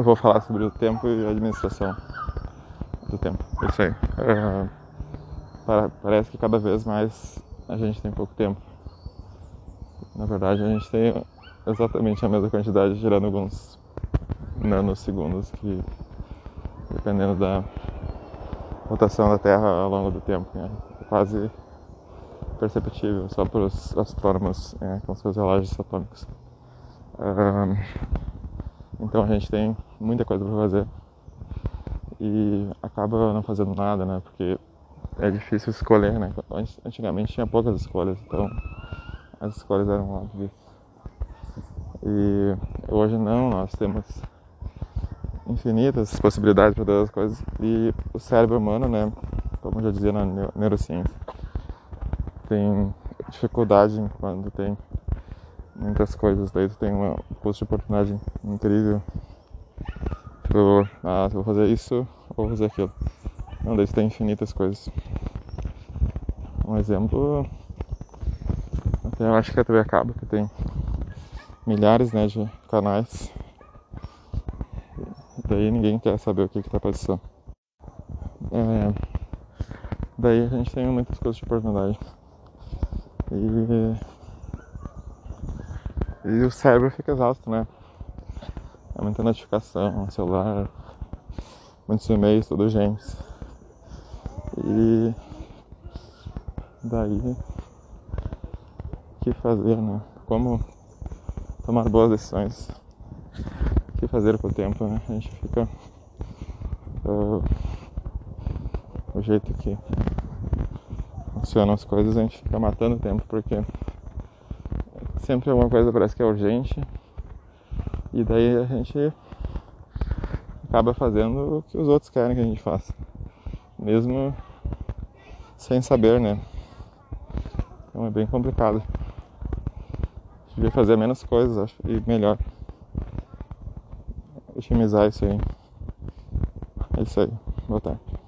eu vou falar sobre o tempo e a administração do tempo. Isso aí. Uh, parece que cada vez mais a gente tem pouco tempo. Na verdade, a gente tem exatamente a mesma quantidade, girando alguns nanosegundos, que dependendo da rotação da Terra ao longo do tempo, né? é quase perceptível só para os astrônomos é, com seus relógios atômicos. Um, então a gente tem muita coisa para fazer e acaba não fazendo nada, né? Porque é difícil escolher, né? Antigamente tinha poucas escolhas, então as escolhas eram óbvias. E hoje não, nós temos infinitas possibilidades para todas as coisas e o cérebro humano, né? Como já dizia na neurociência, tem dificuldade quando tem muitas coisas, daí tu tem uma custo de oportunidade incrível. Tipo, ah, vou fazer isso ou vou fazer aquilo. Não, daí tu tem infinitas coisas. Um exemplo, até eu acho que a TV acaba, que tem milhares né, de canais. Daí ninguém quer saber o que está passando. É, daí a gente tem muitas coisas de oportunidade. E, e o cérebro fica exausto, né? É muita notificação, celular, muitos e-mails, tudo gente. E daí o que fazer, né? Como tomar boas decisões. O que fazer com o tempo, né? A gente fica uh, o jeito que funcionam as coisas, a gente fica matando o tempo porque sempre alguma coisa parece que é urgente e daí a gente acaba fazendo o que os outros querem que a gente faça, mesmo sem saber, né? Então é bem complicado. Devia fazer menos coisas, acho, e melhor. Otimizar isso aí. É isso aí. Boa tarde.